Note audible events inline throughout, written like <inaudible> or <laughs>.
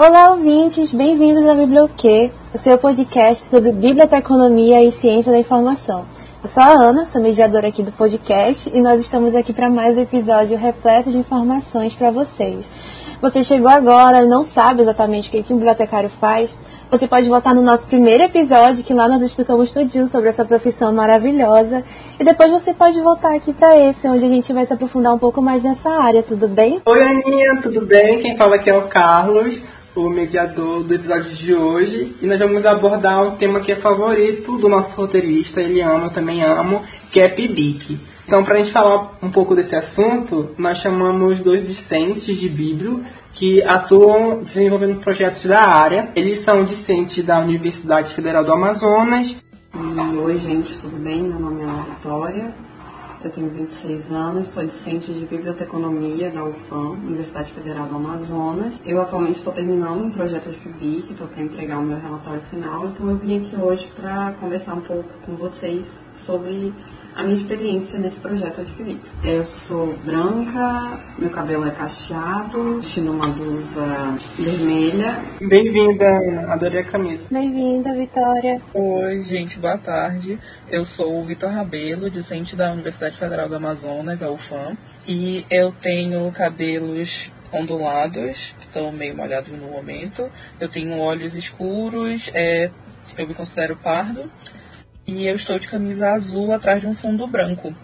Olá, ouvintes! Bem-vindos ao Biblioquê, o seu podcast sobre biblioteconomia e ciência da informação. Eu sou a Ana, sou mediadora aqui do podcast e nós estamos aqui para mais um episódio repleto de informações para vocês. Você chegou agora e não sabe exatamente o que, que um bibliotecário faz? Você pode voltar no nosso primeiro episódio, que lá nós explicamos tudinho sobre essa profissão maravilhosa. E depois você pode voltar aqui para esse, onde a gente vai se aprofundar um pouco mais nessa área, tudo bem? Oi, Aninha, tudo bem? Quem fala aqui é o Carlos o mediador do episódio de hoje e nós vamos abordar um tema que é favorito do nosso roteirista, ele ama, eu também amo, que é PIBIC. Então, para a gente falar um pouco desse assunto, nós chamamos dois discentes de Bíblio que atuam desenvolvendo projetos da área. Eles são discentes da Universidade Federal do Amazonas. Oi, gente, tudo bem? Meu nome é Ana Vitória, eu tenho 26 anos, sou discente de biblioteconomia da UFAM, Universidade Federal do Amazonas. Eu atualmente estou terminando um projeto de PIBIC, estou para entregar o meu relatório final, então eu vim aqui hoje para conversar um pouco com vocês sobre a minha experiência nesse projeto de PIBIC. Eu sou branca, meu cabelo é cacheado, vestindo uma blusa vermelha. Bem-vinda, adorei a camisa. Bem-vinda, Vitória. Oi, gente, boa tarde. Eu sou o Vitor Rabelo, discente da Universidade Federal do Amazonas, a UFAM, e eu tenho cabelos ondulados, estão meio molhados no momento. Eu tenho olhos escuros, é, eu me considero pardo e eu estou de camisa azul atrás de um fundo branco.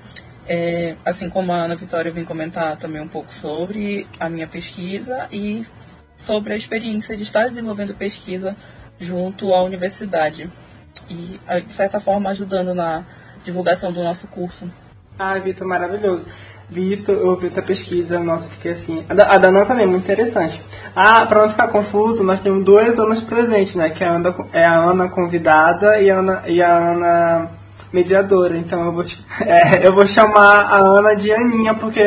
É, assim como a Ana Vitória vem comentar também um pouco sobre a minha pesquisa e sobre a experiência de estar desenvolvendo pesquisa junto à universidade e, de certa forma, ajudando na divulgação do nosso curso. Ah, Vitor, maravilhoso. Vitor, eu vi tua pesquisa, nossa, fiquei assim. A da, a da Ana também, muito interessante. Ah, para não ficar confuso, nós temos duas Anas presentes, né? Que é a Ana, é a Ana convidada e a Ana, e a Ana mediadora. Então eu vou, <laughs> é, eu vou chamar a Ana de Aninha, porque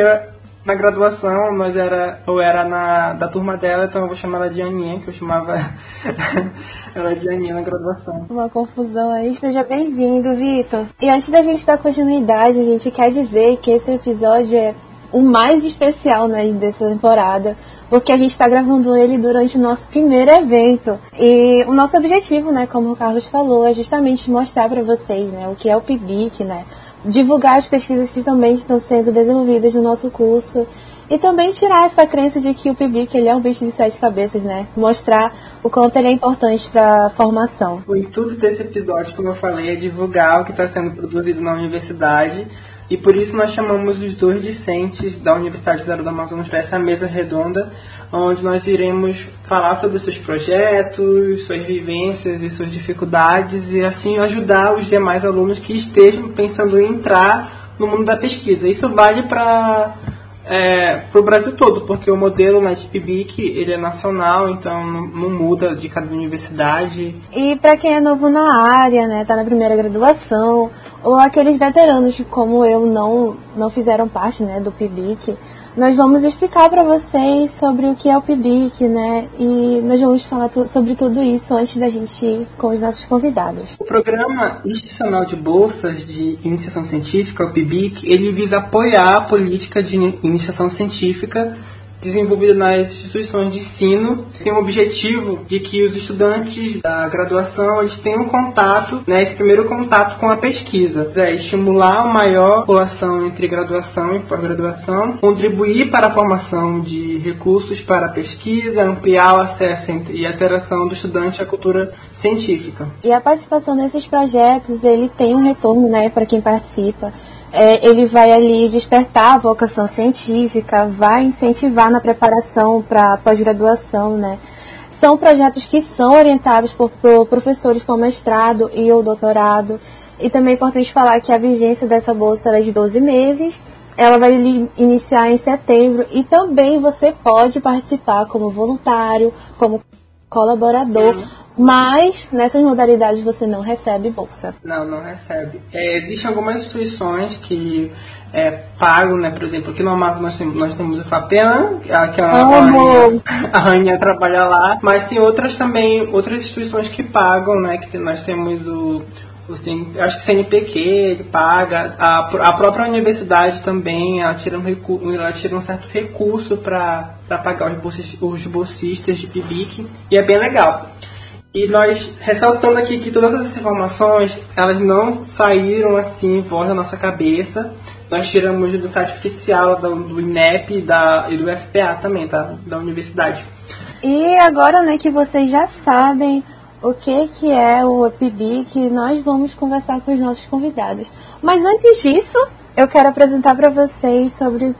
na graduação, nós era, eu era na, da turma dela, então eu vou chamar ela de Aninha, que eu chamava <laughs> ela de Aninha na graduação. Uma confusão aí. Seja bem-vindo, Vitor. E antes da gente dar continuidade, a gente quer dizer que esse episódio é o mais especial né, dessa temporada, porque a gente está gravando ele durante o nosso primeiro evento. E o nosso objetivo, né, como o Carlos falou, é justamente mostrar para vocês né, o que é o PIBIC, né, divulgar as pesquisas que também estão sendo desenvolvidas no nosso curso e também tirar essa crença de que o PIBIC ele é um bicho de sete cabeças, né? Mostrar o quanto ele é importante para a formação. O intuito desse episódio, como eu falei, é divulgar o que está sendo produzido na universidade e por isso nós chamamos os dois discentes da Universidade Federal do Amazonas para essa mesa redonda, onde nós iremos falar sobre seus projetos, suas vivências e suas dificuldades e assim ajudar os demais alunos que estejam pensando em entrar no mundo da pesquisa. Isso vale para é, o Brasil todo, porque o modelo na TPBIC ele é nacional, então não, não muda de cada universidade. E para quem é novo na área, né, tá na primeira graduação, ou aqueles veteranos como eu não não fizeram parte, né, do PIBIC, nós vamos explicar para vocês sobre o que é o PIBIC, né? E nós vamos falar sobre tudo isso antes da gente ir com os nossos convidados. O Programa Institucional de Bolsas de Iniciação Científica, o PIBIC, ele visa apoiar a política de iniciação científica desenvolvida nas instituições de ensino tem o objetivo de que os estudantes da graduação eles tenham contato, né, esse primeiro contato com a pesquisa, é estimular uma maior população entre graduação e pós-graduação, contribuir para a formação de recursos para a pesquisa, ampliar o acesso e a interação do estudante à cultura científica. E a participação nesses projetos ele tem um retorno, né, para quem participa é, ele vai ali despertar a vocação científica, vai incentivar na preparação para pós-graduação, né? São projetos que são orientados por, por professores com mestrado e ou doutorado. E também é importante falar que a vigência dessa bolsa é de 12 meses. Ela vai iniciar em setembro e também você pode participar como voluntário, como colaborador, mas nessas modalidades você não recebe bolsa. Não, não recebe. É, existem algumas instituições que é, pagam, né? Por exemplo, aqui no Amazonas nós temos, nós temos o FAPEAN, que é a, rainha, a rainha trabalha lá, mas tem outras também, outras instituições que pagam, né? Que nós temos o o acho que o CNPq ele paga, a, a própria universidade também, ela tira um, recu, ela tira um certo recurso para pagar os bolsistas, os bolsistas de PIBIC, e é bem legal. E nós, ressaltando aqui que todas essas informações, elas não saíram assim, voz da nossa cabeça, nós tiramos do site oficial do, INEP da, e do FPA também, tá? Da universidade. E agora, né, que vocês já sabem o que, que é o UpBIC, nós vamos conversar com os nossos convidados. Mas antes disso, eu quero apresentar para vocês sobre o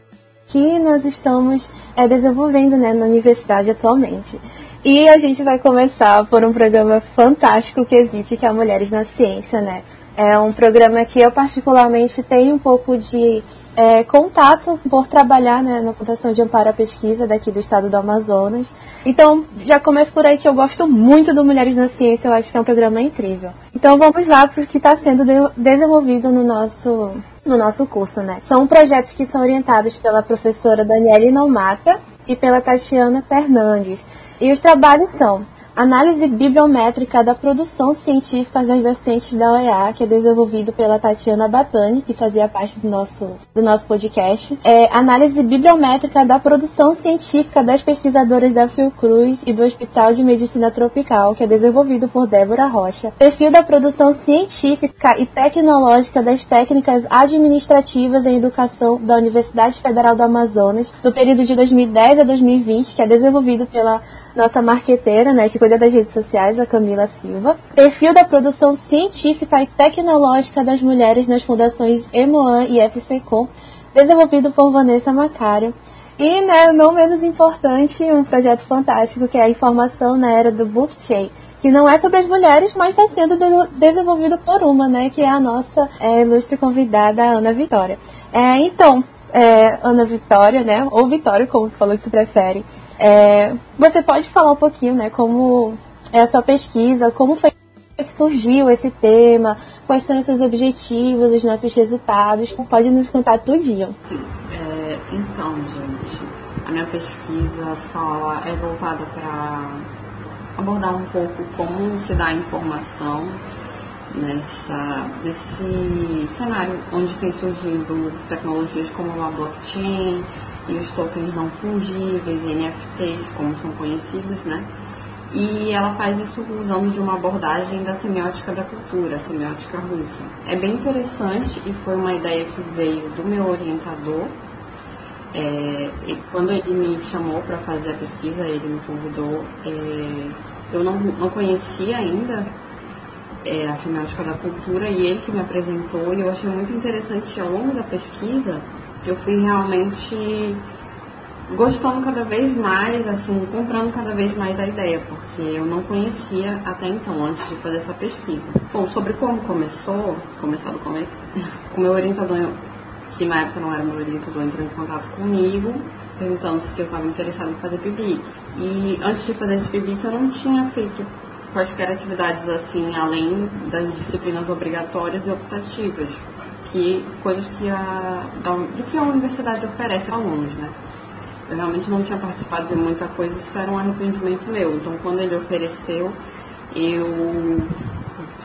que nós estamos é, desenvolvendo né, na universidade atualmente. E a gente vai começar por um programa fantástico que existe, que é Mulheres na Ciência, né? É um programa que eu particularmente tenho um pouco de é, contato por trabalhar né, na Fundação de Amparo à Pesquisa daqui do estado do Amazonas. Então, já começo por aí que eu gosto muito do Mulheres na Ciência, eu acho que é um programa incrível. Então, vamos lá para o que está sendo de desenvolvido no nosso, no nosso curso. Né? São projetos que são orientados pela professora Daniela Nomata e pela Tatiana Fernandes. E os trabalhos são Análise bibliométrica da produção científica das docentes da OEA, que é desenvolvido pela Tatiana Batani, que fazia parte do nosso, do nosso podcast. É, análise bibliométrica da produção científica das pesquisadoras da Fiocruz e do Hospital de Medicina Tropical, que é desenvolvido por Débora Rocha. Perfil da produção científica e tecnológica das técnicas administrativas em educação da Universidade Federal do Amazonas, do período de 2010 a 2020, que é desenvolvido pela nossa marqueteira, né, que cuida das redes sociais, a Camila Silva. Perfil da produção científica e tecnológica das mulheres nas fundações Emoan e FCCom, desenvolvido por Vanessa Macário. E, né, não menos importante, um projeto fantástico que é a informação na era do blockchain, que não é sobre as mulheres, mas está sendo de desenvolvido por uma, né, que é a nossa é, ilustre convidada, Ana Vitória. É, então, é, Ana Vitória, né, ou Vitória, como tu falou que tu prefere, é, você pode falar um pouquinho, né, como é a sua pesquisa, como foi que surgiu esse tema, quais são os seus objetivos, os nossos resultados, pode nos contar tudinho. Sim, é, então, gente, a minha pesquisa fala, é voltada para abordar um pouco como se dá a informação nessa, nesse cenário onde tem surgido tecnologias como a blockchain, e os tokens não fungíveis, NFTs, como são conhecidos, né? E ela faz isso usando de uma abordagem da semiótica da cultura, a semiótica russa. É bem interessante e foi uma ideia que veio do meu orientador. É, quando ele me chamou para fazer a pesquisa, ele me convidou. É, eu não, não conhecia ainda é, a semiótica da cultura e ele que me apresentou e eu achei muito interessante ao longo da pesquisa eu fui realmente gostando cada vez mais, assim, comprando cada vez mais a ideia, porque eu não conhecia até então, antes de fazer essa pesquisa. Bom, sobre como começou, começar do começo, <laughs> o meu orientador, que na época não era meu orientador, entrou em contato comigo, perguntando se eu estava interessado em fazer PIBIC. E antes de fazer esse PIBIC, eu não tinha feito quaisquer atividades assim, além das disciplinas obrigatórias e optativas que coisas que a, do que a universidade oferece aos alunos, né? Eu realmente não tinha participado de muita coisa, isso era um arrependimento meu. Então, quando ele ofereceu, eu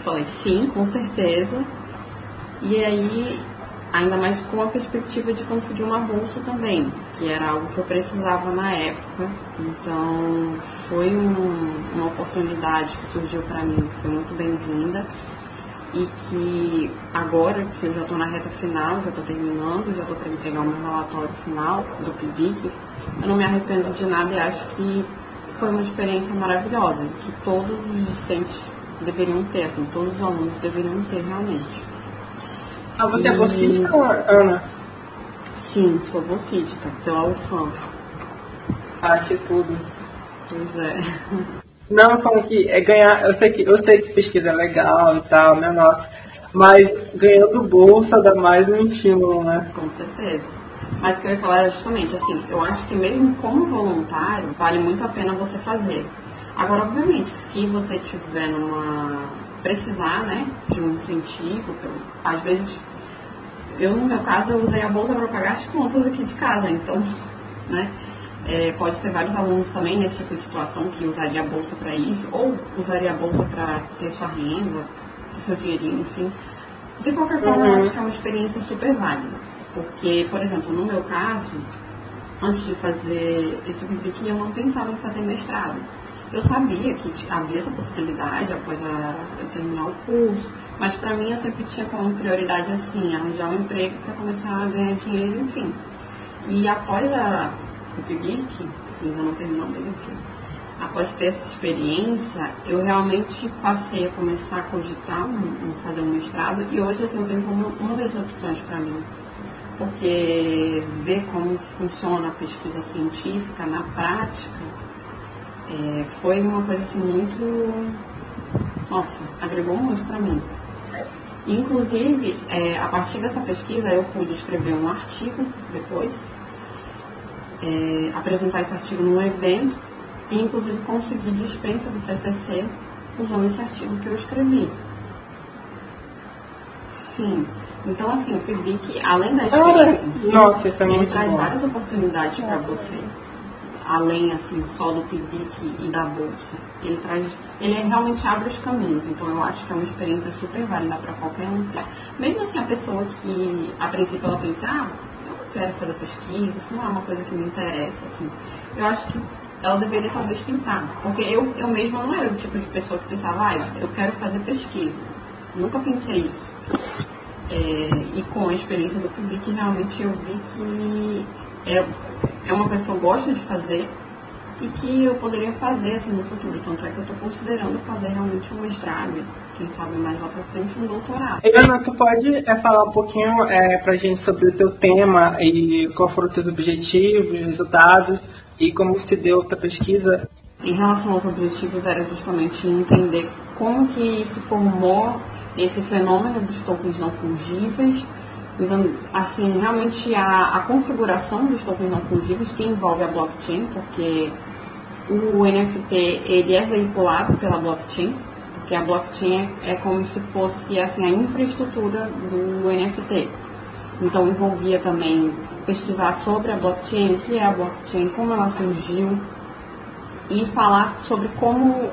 falei sim, com certeza. E aí, ainda mais com a perspectiva de conseguir uma bolsa também, que era algo que eu precisava na época. Então, foi um, uma oportunidade que surgiu para mim, foi muito bem-vinda e que agora que eu já estou na reta final, já estou terminando, já estou para entregar o meu relatório final do PIBIC, eu não me arrependo de nada e acho que foi uma experiência maravilhosa, que todos os discentes deveriam ter, assim, todos os alunos deveriam ter realmente. Ah, você é e... é bolsista, Ana? Sim, sou bolsista, pela UFAM. Ah, que tudo. Pois é. <laughs> Não, falando que é ganhar. Eu sei que, eu sei que pesquisa é legal e tal, né? Nossa. Mas ganhando bolsa dá mais um estímulo, né? Com certeza. Mas o que eu ia falar era justamente assim, eu acho que mesmo como voluntário, vale muito a pena você fazer. Agora, obviamente, que se você tiver numa. precisar, né, de um incentivo, às vezes, eu no meu caso, eu usei a bolsa para pagar as contas aqui de casa, então, <laughs> né, é, pode ter vários alunos também nesse tipo de situação que usaria a bolsa para isso, ou usaria a bolsa para ter sua renda, do seu dinheirinho, enfim. De qualquer forma, eu acho que é uma experiência super válida. Porque, por exemplo, no meu caso, antes de fazer esse PIBIC, eu não pensava em fazer mestrado. Eu sabia que havia essa possibilidade após a, eu terminar o curso, mas para mim eu sempre tinha como prioridade assim, arranjar um emprego para começar a ganhar dinheiro, enfim. E após a, PIBIC, que ainda não terminou, mas enfim, após ter essa experiência, eu realmente passei a começar a cogitar em fazer um mestrado e hoje assim, eu tenho como uma das opções para mim. Porque ver como funciona a pesquisa científica na prática é, foi uma coisa assim muito. Nossa, agregou muito para mim. Inclusive, é, a partir dessa pesquisa, eu pude escrever um artigo depois, é, apresentar esse artigo num evento e inclusive consegui dispensa do TCC usando esse artigo que eu escrevi. Sim. Então, assim, eu que além da experiência si, Nossa, isso é ele muito traz bom. várias oportunidades para você. Além, assim, só do PIBIC e da bolsa. Ele traz, ele realmente abre os caminhos. Então, eu acho que é uma experiência super válida para qualquer um. Mesmo assim, a pessoa que, a princípio, ela pensa, ah, quero fazer pesquisa, isso não é uma coisa que me interessa, assim. Eu acho que ela deveria talvez tentar. Porque eu, eu mesma não era o tipo de pessoa que pensava, ah, eu quero fazer pesquisa. Nunca pensei isso. É, e com a experiência do Public, realmente eu vi que é, é uma coisa que eu gosto de fazer e que eu poderia fazer assim, no futuro. Tanto é que eu estou considerando fazer realmente um mestrado, quem sabe mais lá para frente um doutorado. Ana, tu pode é, falar um pouquinho é, pra gente sobre o teu tema e qual foram os teus objetivos, resultados e como se deu a tua pesquisa? Em relação aos objetivos, era justamente entender como que se formou esse fenômeno dos tokens não fungíveis, usando assim realmente a, a configuração dos tokens não fungíveis que envolve a blockchain, porque o NFT ele é veiculado pela blockchain, porque a blockchain é, é como se fosse assim a infraestrutura do NFT. Então envolvia também pesquisar sobre a blockchain, o que é a blockchain, como ela surgiu e falar sobre como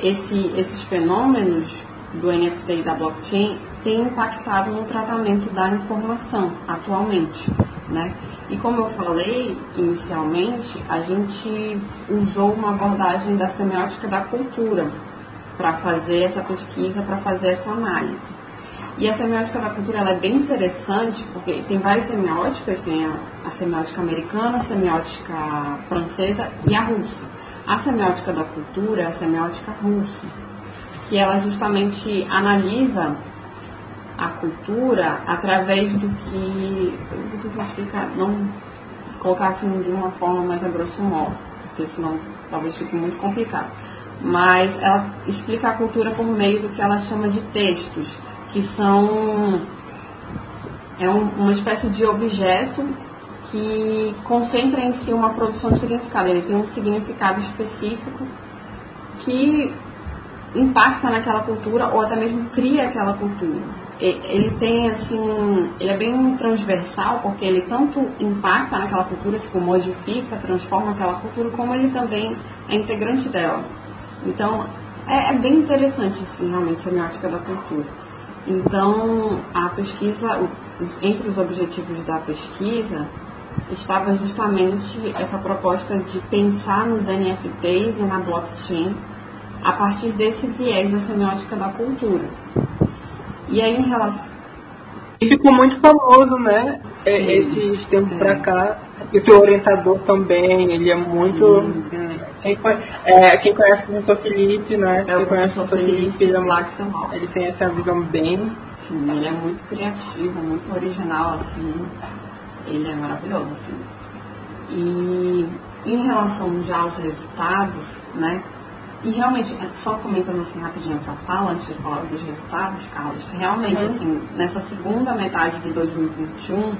esse, esses fenômenos do NFT e da blockchain tem impactado no tratamento da informação atualmente, né? E como eu falei inicialmente, a gente usou uma abordagem da semiótica da cultura para fazer essa pesquisa, para fazer essa análise. E a semiótica da cultura é bem interessante, porque tem várias semióticas, tem a, a semiótica americana, a semiótica francesa e a russa. A semiótica da cultura é a semiótica russa que ela justamente analisa a cultura através do que. Vou tentar explicar, não colocar assim de uma forma mais a grosso modo, porque senão talvez fique muito complicado. Mas ela explica a cultura por meio do que ela chama de textos, que são é um, uma espécie de objeto que concentra em si uma produção de significado. Ele tem um significado específico que impacta naquela cultura ou até mesmo cria aquela cultura. Ele tem assim, ele é bem transversal porque ele tanto impacta naquela cultura, tipo modifica, transforma aquela cultura, como ele também é integrante dela. Então é, é bem interessante assim, realmente a semiótica da cultura. Então a pesquisa, entre os objetivos da pesquisa estava justamente essa proposta de pensar nos NFTs e na blockchain a partir desse viés da semiótica da cultura. E aí, em relação. E ficou muito famoso, né? Sim, Esses tempos é. pra cá. E o teu orientador também, ele é muito. Hum, quem, é, quem conhece o professor Felipe, né? É quem conhece o professor Felipe, ele, é, ele tem essa visão bem. Sim, ele é muito criativo, muito original, assim. Ele é maravilhoso, assim. E em relação já aos resultados, né? E realmente, é, só comentando assim rapidinho a sua fala, antes de falar dos resultados, Carlos, realmente, uhum. assim, nessa segunda metade de 2021,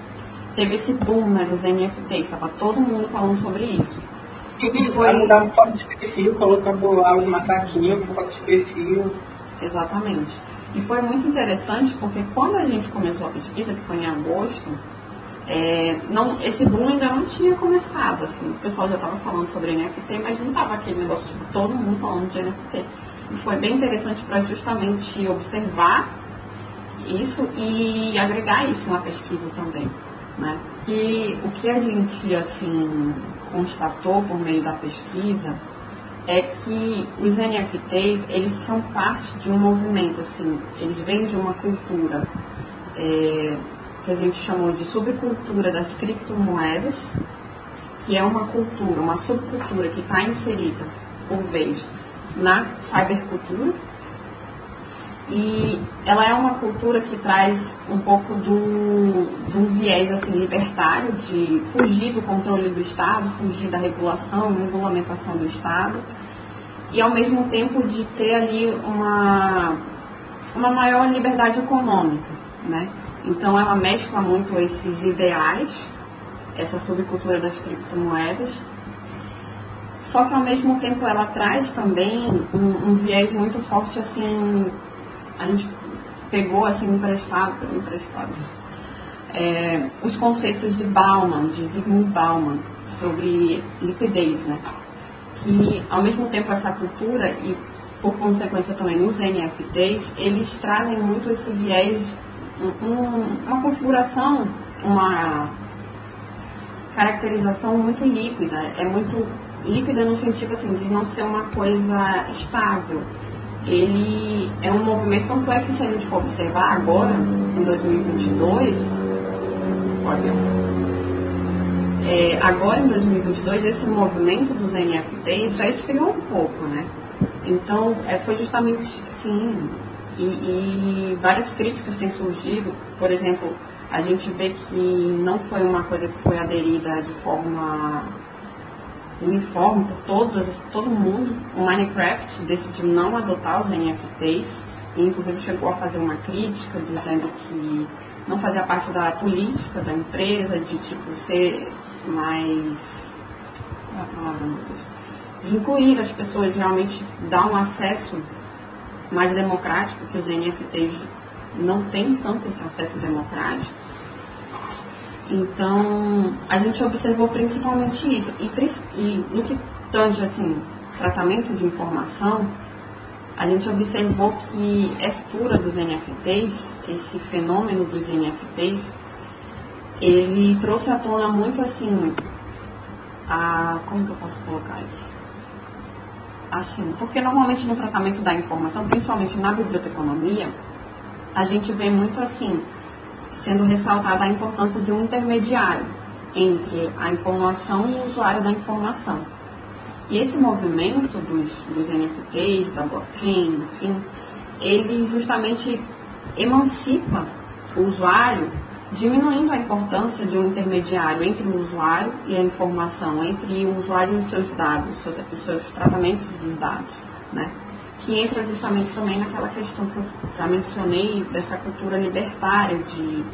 teve esse boom né, dos NFTs, estava todo mundo falando sobre isso. E foi mudar um foto de perfil, colocando lá os macaquinhos com foto de perfil. Exatamente. E foi muito interessante porque quando a gente começou a pesquisa, que foi em agosto, é, não, esse boom ainda não tinha começado, assim, o pessoal já estava falando sobre NFT, mas não estava aquele negócio, tipo, todo mundo falando de NFT. E foi bem interessante para justamente observar isso e agregar isso na pesquisa também. Né? Que o que a gente assim constatou por meio da pesquisa é que os NFTs eles são parte de um movimento assim, eles vêm de uma cultura é, que a gente chamou de subcultura das criptomoedas, que é uma cultura, uma subcultura que está inserida por vez na cybercultura e ela é uma cultura que traz um pouco do, do viés assim, libertário, de fugir do controle do Estado, fugir da regulação, regulamentação do Estado, e ao mesmo tempo de ter ali uma, uma maior liberdade econômica. Né? Então ela mescla muito esses ideais, essa subcultura das criptomoedas, só que ao mesmo tempo ela traz também um, um viés muito forte assim a gente pegou assim emprestado, emprestado é, os conceitos de Bauman, de Zygmunt Bauman, sobre liquidez, né? Que ao mesmo tempo essa cultura e por consequência também os NFTs, eles trazem muito esse viés, um, uma configuração, uma caracterização muito líquida, é muito líquida no sentido assim, de não ser uma coisa estável ele é um movimento, tanto é que se a gente for observar agora, em 2022, olha, é, agora em 2022, esse movimento dos NFTs já esfriou um pouco, né? Então, é, foi justamente assim, e, e várias críticas têm surgido, por exemplo, a gente vê que não foi uma coisa que foi aderida de forma uniforme por todos, todo mundo. O Minecraft decidiu não adotar os NFTs e inclusive chegou a fazer uma crítica dizendo que não fazia parte da política da empresa, de tipo ser mais. A palavra, meu Deus? De incluir as pessoas, realmente dar um acesso mais democrático, que os NFTs não têm tanto esse acesso democrático. Então, a gente observou principalmente isso. E, e no que tange, assim, tratamento de informação, a gente observou que a estrutura dos NFTs, esse fenômeno dos NFTs, ele trouxe à tona muito assim, a, como que eu posso colocar isso? Assim, porque normalmente no tratamento da informação, principalmente na biblioteconomia, a gente vê muito assim, sendo ressaltada a importância de um intermediário entre a informação e o usuário da informação. E esse movimento dos, dos NFTs, da blockchain, enfim, ele justamente emancipa o usuário, diminuindo a importância de um intermediário entre o usuário e a informação, entre o usuário e os seus dados, os seus, os seus tratamentos dos dados, né? que entra justamente também naquela questão que eu já mencionei dessa cultura libertária de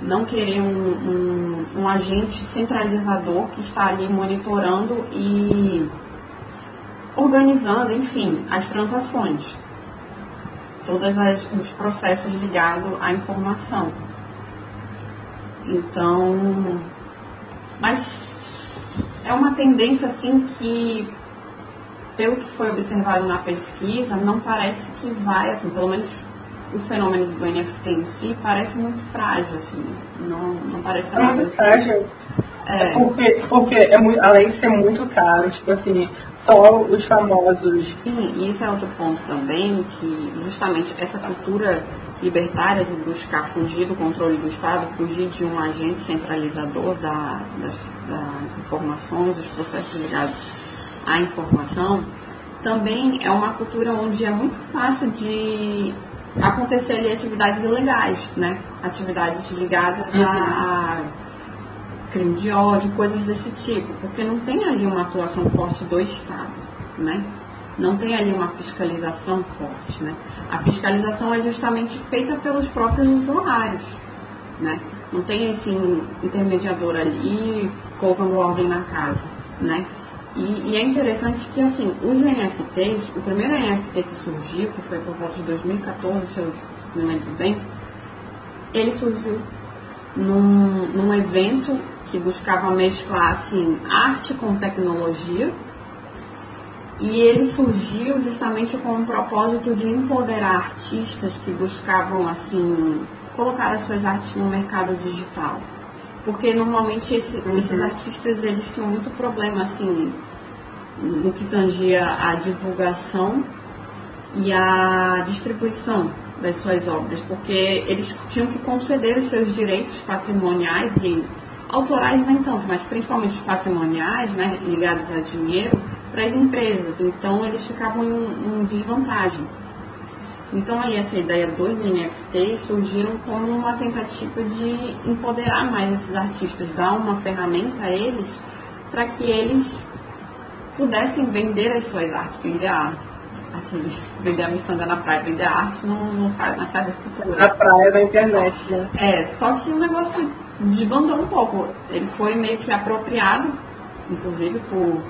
não querer um, um, um agente centralizador que está ali monitorando e organizando, enfim, as transações, todos os processos ligados à informação. Então, mas é uma tendência assim que pelo que foi observado na pesquisa, não parece que vai, assim, pelo menos o fenômeno do NFT em si parece muito frágil, assim, não, não parece é muito frágil. É. Porque, porque é muito, além de ser muito caro, tipo assim, só os famosos. Sim, e isso é outro ponto também, que justamente essa cultura libertária de buscar fugir do controle do Estado, fugir de um agente centralizador da, das, das informações, dos processos ligados a informação, também é uma cultura onde é muito fácil de acontecer ali atividades ilegais, né? Atividades ligadas a, a crime de ódio, coisas desse tipo, porque não tem ali uma atuação forte do Estado, né? Não tem ali uma fiscalização forte, né? A fiscalização é justamente feita pelos próprios usuários, né? Não tem esse intermediador ali colocando ordem na casa, né? E, e, é interessante que, assim, os NFTs, o primeiro NFT que surgiu, que foi por volta de 2014, se eu me lembro bem, ele surgiu num, num evento que buscava mesclar, assim, arte com tecnologia. E ele surgiu justamente com o propósito de empoderar artistas que buscavam assim colocar as suas artes no mercado digital. Porque normalmente esse, uhum. esses artistas eles tinham muito problema assim no que tangia a divulgação e a distribuição das suas obras, porque eles tinham que conceder os seus direitos patrimoniais e autorais nem tanto, mas principalmente os patrimoniais, né, ligados a dinheiro, para as empresas. Então eles ficavam em, em desvantagem. Então aí essa ideia dos NFTs surgiram como uma tentativa de empoderar mais esses artistas, dar uma ferramenta a eles para que eles pudessem vender as suas artes, vender a arte. Aqui, vender a miçanga na praia, vender arte não, não sai na cybercultura. Na praia da internet, né? É, só que o negócio desbandou um pouco. Ele foi meio que apropriado, inclusive por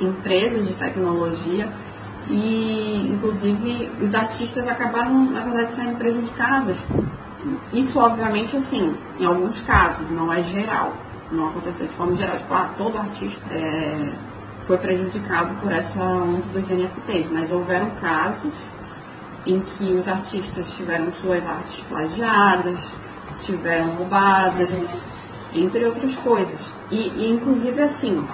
empresas de tecnologia, e inclusive os artistas acabaram, na verdade, sendo prejudicados. Isso, obviamente, assim, em alguns casos, não é geral. Não aconteceu de forma geral. Tipo, ah, todo artista é, foi prejudicado por essa onda dos NFTs, mas houveram casos em que os artistas tiveram suas artes plagiadas, tiveram roubadas, entre outras coisas. E, e inclusive assim,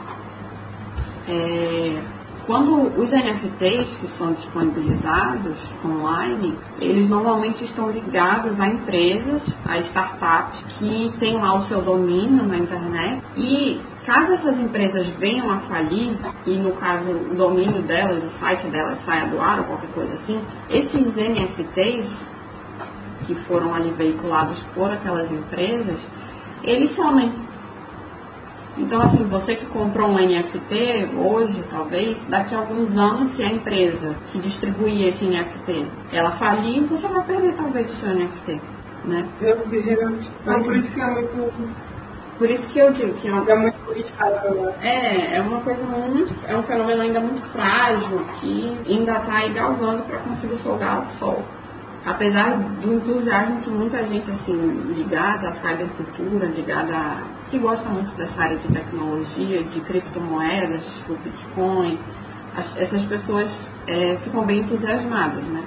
é, quando os NFTs que são disponibilizados online, eles normalmente estão ligados a empresas, a startups que têm lá o seu domínio na internet e Caso essas empresas venham a falir, e no caso o domínio delas, o site delas saia do ar ou qualquer coisa assim, esses NFTs que foram ali veiculados por aquelas empresas, eles somem. Então, assim, você que comprou um NFT hoje, talvez, daqui a alguns anos, se a empresa que distribuir esse NFT, ela falir, você vai perder talvez o seu NFT, né? Meu Deus, então, por isso que é muito por isso que eu digo que é, uma, é muito politicado. É, é uma coisa muito. É um fenômeno ainda muito frágil que ainda está aí galgando para conseguir solgar o sol. Apesar do entusiasmo que muita gente assim ligada à cybercultura, ligada a, que gosta muito dessa área de tecnologia, de criptomoedas, tipo Bitcoin, as, essas pessoas é, ficam bem entusiasmadas, né?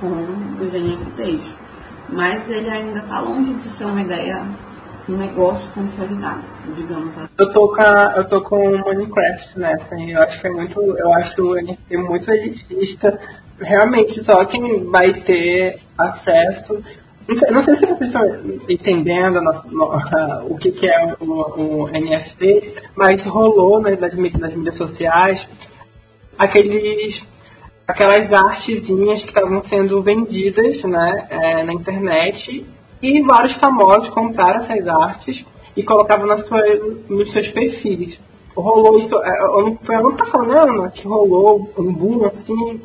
Com os NFTs. Mas ele ainda está longe de ser uma ideia um negócio consolidado, digamos assim. Eu tô com, a, eu tô com o Minecraft nessa, eu acho que é muito, eu acho o NFT muito elitista. Realmente, só quem vai ter acesso. Não sei, não sei se vocês estão entendendo <laughs> o que, que é o, o, NFT, mas rolou né, nas, nas mídias sociais aqueles aquelas artezinhas que estavam sendo vendidas né, é, na internet e vários famosos compraram essas artes e colocavam nas nos seus perfis. Rolou isso, é, foi ano passado, né, Ana? Que rolou um boom assim.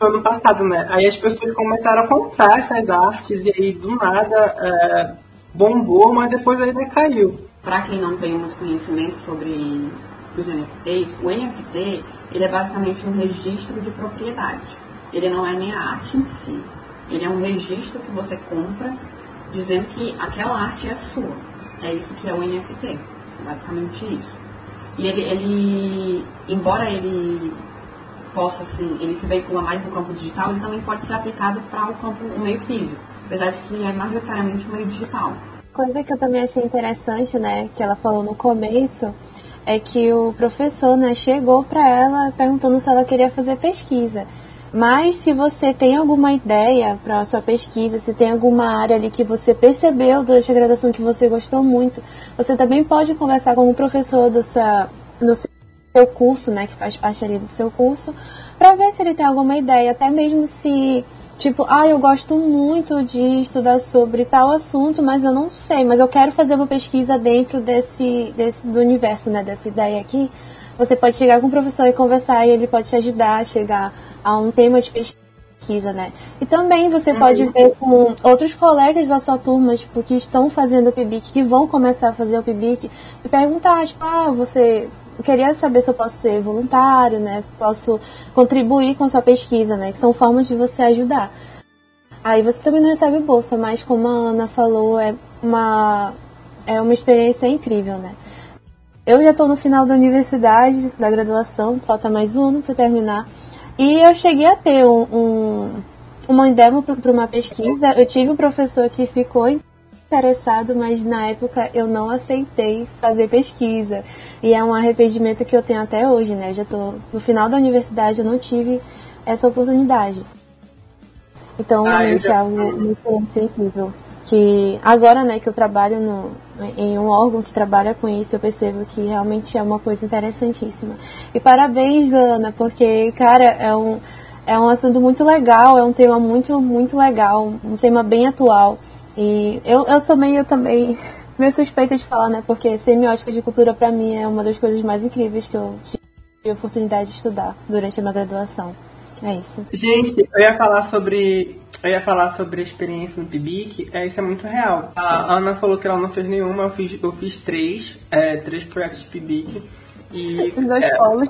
Ano passado, né? Aí as pessoas começaram a comprar essas artes e aí do nada é, bombou, mas depois aí decaiu. Para quem não tem muito conhecimento sobre os NFTs, o NFT ele é basicamente um registro de propriedade. Ele não é nem a arte em si, ele é um registro que você compra dizendo que aquela arte é sua. É isso que é o NFT, basicamente isso. E ele, ele embora ele possa, assim, ele se veicula mais no campo digital, ele também pode ser aplicado para o campo, o meio físico. Apesar de que é majoritariamente o meio digital. Coisa que eu também achei interessante, né, que ela falou no começo, é que o professor, né, chegou para ela perguntando se ela queria fazer pesquisa. Mas se você tem alguma ideia para a sua pesquisa, se tem alguma área ali que você percebeu durante a graduação que você gostou muito, você também pode conversar com o professor do seu, no seu curso, né, que faz parte ali do seu curso, para ver se ele tem alguma ideia, até mesmo se tipo, ah, eu gosto muito de estudar sobre tal assunto, mas eu não sei, mas eu quero fazer uma pesquisa dentro desse, desse do universo, né, dessa ideia aqui. Você pode chegar com o professor e conversar e ele pode te ajudar a chegar a um tema de pesquisa, né? E também você uhum. pode ver com outros colegas da sua turma, tipo, que estão fazendo o PIBIC, que vão começar a fazer o PIBIC, e perguntar, tipo, ah, você eu queria saber se eu posso ser voluntário, né? Posso contribuir com a sua pesquisa, né? Que são formas de você ajudar. Aí você também não recebe bolsa, mas como a Ana falou, é uma, é uma experiência incrível, né? Eu já estou no final da universidade, da graduação, falta mais um ano para terminar. E eu cheguei a ter um, um uma demo para uma pesquisa. Eu tive um professor que ficou interessado, mas na época eu não aceitei fazer pesquisa. E é um arrependimento que eu tenho até hoje, né? Eu já tô no final da universidade, eu não tive essa oportunidade. Então, ah, realmente já... é algo muito sensível. Que agora, né, que eu trabalho no, em um órgão que trabalha com isso, eu percebo que realmente é uma coisa interessantíssima. E parabéns, Ana, porque, cara, é um, é um assunto muito legal, é um tema muito, muito legal, um tema bem atual. E eu, eu sou meio também <laughs> meio suspeita de falar, né? Porque semiótica de cultura para mim é uma das coisas mais incríveis que eu tive a oportunidade de estudar durante a minha graduação. É isso. Gente, eu ia falar sobre eu ia falar sobre a experiência no PIBIC, é, isso é muito real. A Ana falou que ela não fez nenhuma, eu fiz, eu fiz três, é, três projetos de PIBIC. E, os dois é, polos.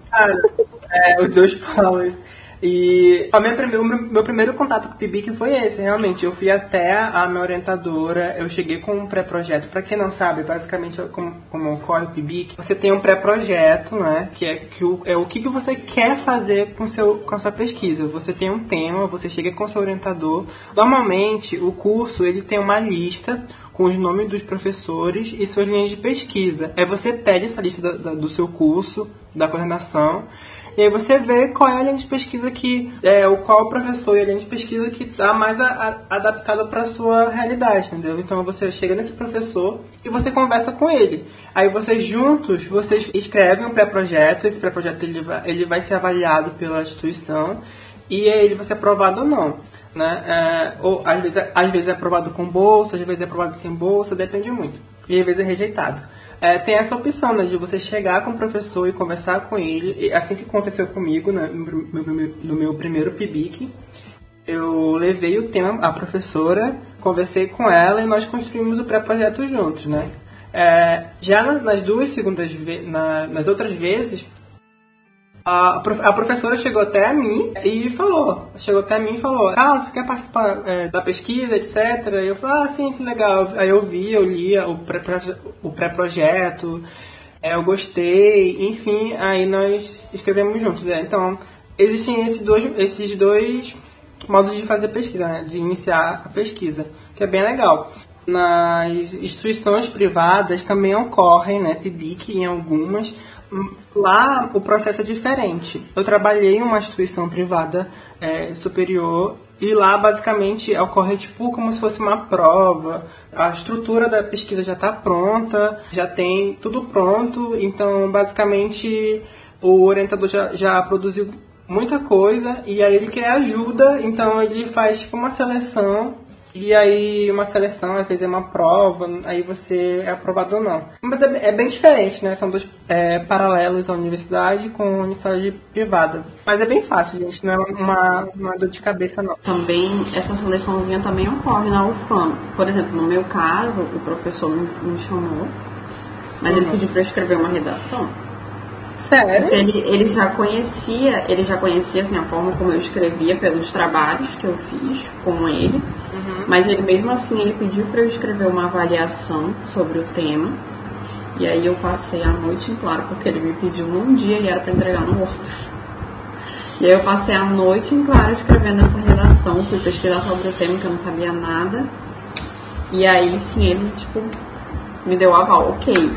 É, os dois <laughs> polos. E o meu, primeiro contato com o PIBIC foi esse, realmente. Eu fui até a minha orientadora, eu cheguei com um pré-projeto. Para quem não sabe, basicamente, como, como ocorre o PIBIC, você tem um pré-projeto, né? Que é, que o, é o que, que você quer fazer com, seu, com a sua pesquisa. Você tem um tema, você chega com seu orientador. Normalmente, o curso ele tem uma lista com os nomes dos professores e suas linhas de pesquisa. Aí você pede essa lista do, do seu curso, da coordenação, e aí você vê qual é a linha de pesquisa que, é, o qual professor e a linha de pesquisa que está mais a, a, adaptada para sua realidade, entendeu? Então você chega nesse professor e você conversa com ele. Aí vocês juntos, vocês escrevem um pré-projeto, esse pré-projeto ele vai, ele vai ser avaliado pela instituição e ele vai ser aprovado ou não. Né? É, ou às vezes, às vezes é aprovado com bolsa, às vezes é aprovado sem bolsa, depende muito. E às vezes é rejeitado é, tem essa opção né, de você chegar com o professor e conversar com ele. Assim que aconteceu comigo né, no meu primeiro PIBIC, eu levei o tema à professora, conversei com ela e nós construímos o pré-projeto juntos, né? É, já nas duas segundas na, nas outras vezes a, a professora chegou até a mim e falou, chegou até mim e falou, ah, você quer participar é, da pesquisa, etc. E eu falei, ah, sim, isso é legal. Aí eu vi, eu lia o pré-projeto, é, eu gostei, enfim, aí nós escrevemos juntos. É. Então, existem esses dois, esses dois modos de fazer pesquisa, né? de iniciar a pesquisa, que é bem legal. Nas instituições privadas também ocorrem, né, PIBIC em algumas, Lá o processo é diferente. Eu trabalhei em uma instituição privada é, superior e lá basicamente ocorre tipo como se fosse uma prova. A estrutura da pesquisa já está pronta, já tem tudo pronto, então basicamente o orientador já, já produziu muita coisa e aí ele quer ajuda, então ele faz tipo uma seleção e aí uma seleção, às vezes é uma prova, aí você é aprovado ou não. Mas é, é bem diferente, né? São dois é, paralelos à universidade com a universidade privada. Mas é bem fácil, gente, não é uma, uma dor de cabeça não. Também, essa seleçãozinha também ocorre na UFAM. Por exemplo, no meu caso, o professor me chamou, mas uhum. ele pediu para eu escrever uma redação. Sério? Ele, ele já conhecia, ele já conhecia assim, a forma como eu escrevia pelos trabalhos que eu fiz com ele. Uhum. Mas ele mesmo assim ele pediu para eu escrever uma avaliação sobre o tema. E aí eu passei a noite em claro, porque ele me pediu num dia e era para entregar no outro. E aí eu passei a noite em claro escrevendo essa redação, fui pesquisar sobre o tema que eu não sabia nada. E aí sim ele, tipo, me deu aval, ok.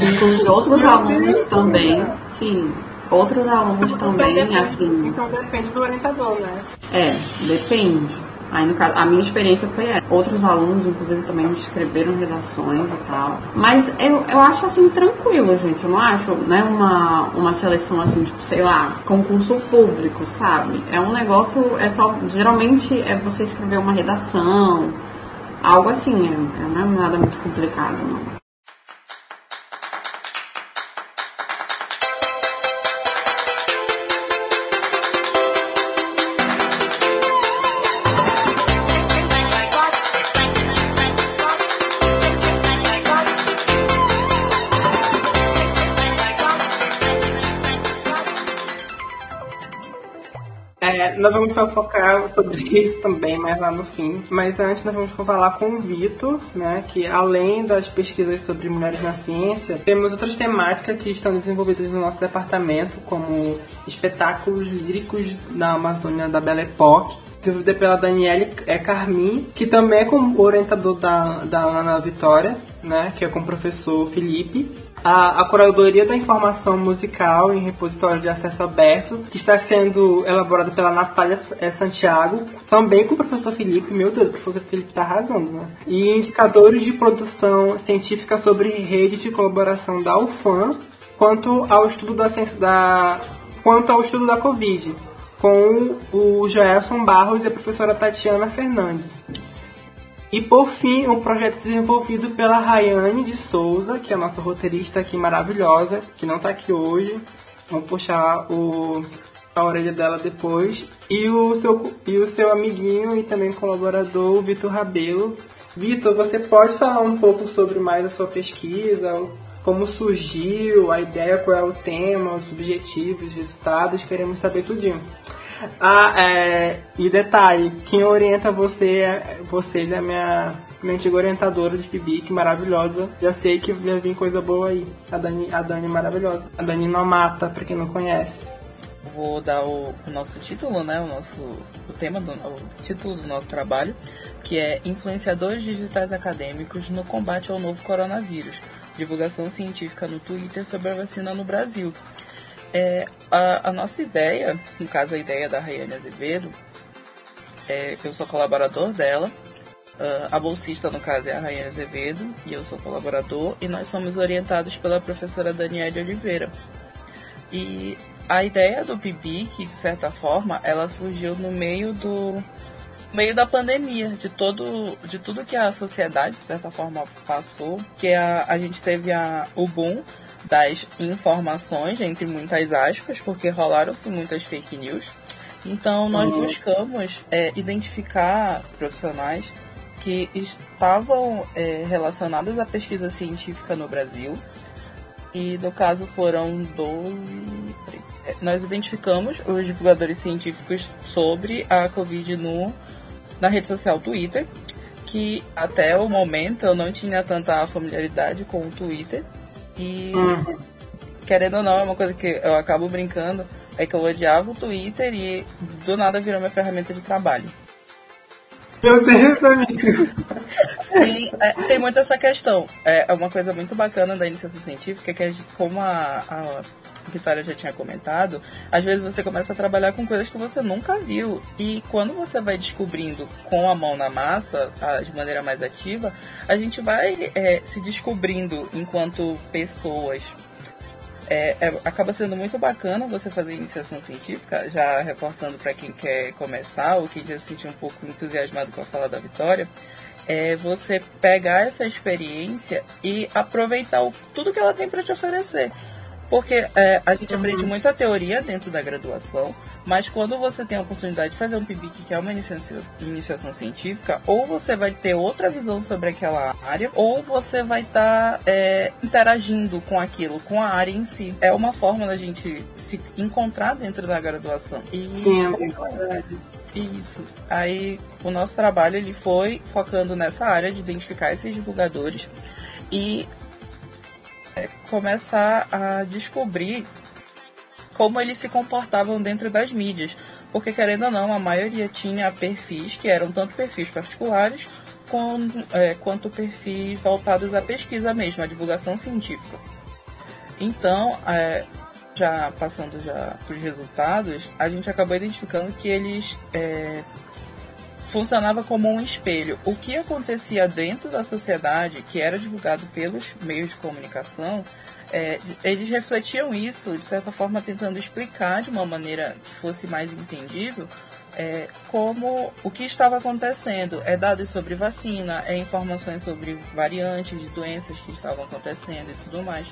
E os outros Meu alunos Deus, também, sim. Outros alunos então, também, depende, assim. Então depende do orientador, né? É, depende. Aí, no caso, a minha experiência foi essa. Outros alunos, inclusive, também escreveram redações e tal. Mas eu, eu acho, assim, tranquilo, gente. Eu não acho, né, uma, uma seleção, assim, tipo, sei lá, concurso público, sabe? É um negócio, é só, geralmente, é você escrever uma redação, algo assim, é, é não é nada muito complicado, não. Nós vamos focar sobre isso também mais lá no fim. Mas antes nós vamos falar com o Vitor, né? Que além das pesquisas sobre mulheres na ciência, temos outras temáticas que estão desenvolvidas no nosso departamento, como espetáculos líricos na Amazônia da Belle Époque, desenvolvida pela Daniele é Carmin, que também é como orientador da, da Ana Vitória, né, que é com o professor Felipe. A, a curadoria da informação musical em repositório de acesso aberto, que está sendo elaborada pela Natália é, Santiago, também com o professor Felipe, meu Deus, o professor Felipe está arrasando, né? E indicadores de produção científica sobre rede de colaboração da UFAM, quanto ao estudo da ciência da quanto ao estudo da Covid, com o Joelson Barros e a professora Tatiana Fernandes. E por fim, um projeto desenvolvido pela Rayane de Souza, que é a nossa roteirista aqui maravilhosa, que não está aqui hoje. Vamos puxar o, a orelha dela depois. E o, seu, e o seu amiguinho e também colaborador, Vitor Rabelo. Vitor, você pode falar um pouco sobre mais a sua pesquisa, como surgiu a ideia, qual é o tema, os objetivos, os resultados, queremos saber tudinho. Ah, é, e detalhe, quem orienta você, é, vocês é a minha, minha antiga orientadora de PIBIC, maravilhosa. Já sei que vai vir coisa boa aí. A Dani, a Dani é maravilhosa. A Dani não mata, pra quem não conhece. Vou dar o, o nosso título, né? O nosso o tema do o título do nosso trabalho, que é Influenciadores Digitais Acadêmicos no Combate ao Novo Coronavírus divulgação científica no Twitter sobre a vacina no Brasil. É, a, a, nossa ideia, no caso a ideia da Rayane Azevedo, é, eu sou colaborador dela, Uh, a bolsista, no caso, é a Rayane Azevedo e eu sou colaborador, e nós somos orientados pela professora Daniela Oliveira. E a ideia do PIBIC, de certa forma, ela surgiu no meio do meio da pandemia, de todo de tudo que a sociedade, de certa forma, passou, que a, a gente teve a, o boom das informações, entre muitas aspas, porque rolaram-se muitas fake news. Então, nós uhum. buscamos é, identificar profissionais que estavam é, relacionados à pesquisa científica no Brasil. E, no caso, foram 12. É, nós identificamos os divulgadores científicos sobre a Covid no na rede social Twitter, que até o momento eu não tinha tanta familiaridade com o Twitter. E uhum. querendo ou não, é uma coisa que eu acabo brincando, é que eu odiava o Twitter e do nada virou minha ferramenta de trabalho. Meu Deus, amigo! Sim, é, tem muito essa questão. É, é uma coisa muito bacana da iniciação científica que, como a, a Vitória já tinha comentado, às vezes você começa a trabalhar com coisas que você nunca viu. E quando você vai descobrindo com a mão na massa, de maneira mais ativa, a gente vai é, se descobrindo enquanto pessoas. É, é, acaba sendo muito bacana você fazer iniciação científica, já reforçando para quem quer começar ou quem já se sentir um pouco entusiasmado com a fala da Vitória, é você pegar essa experiência e aproveitar o, tudo que ela tem para te oferecer. Porque é, a gente aprende muita teoria dentro da graduação, mas quando você tem a oportunidade de fazer um PIBIC, que é uma iniciação científica, ou você vai ter outra visão sobre aquela área, ou você vai estar tá, é, interagindo com aquilo, com a área em si. É uma forma da gente se encontrar dentro da graduação. E... Sim, é verdade. Isso. Aí o nosso trabalho ele foi focando nessa área de identificar esses divulgadores e começar a descobrir como eles se comportavam dentro das mídias. Porque, querendo ou não, a maioria tinha perfis que eram tanto perfis particulares com, é, quanto perfis voltados à pesquisa mesmo, à divulgação científica. Então, é, já passando já para os resultados, a gente acabou identificando que eles é, funcionava como um espelho. O que acontecia dentro da sociedade, que era divulgado pelos meios de comunicação, é, eles refletiam isso, de certa forma, tentando explicar de uma maneira que fosse mais entendível é, como o que estava acontecendo. É dados sobre vacina, é informações sobre variantes de doenças que estavam acontecendo e tudo mais.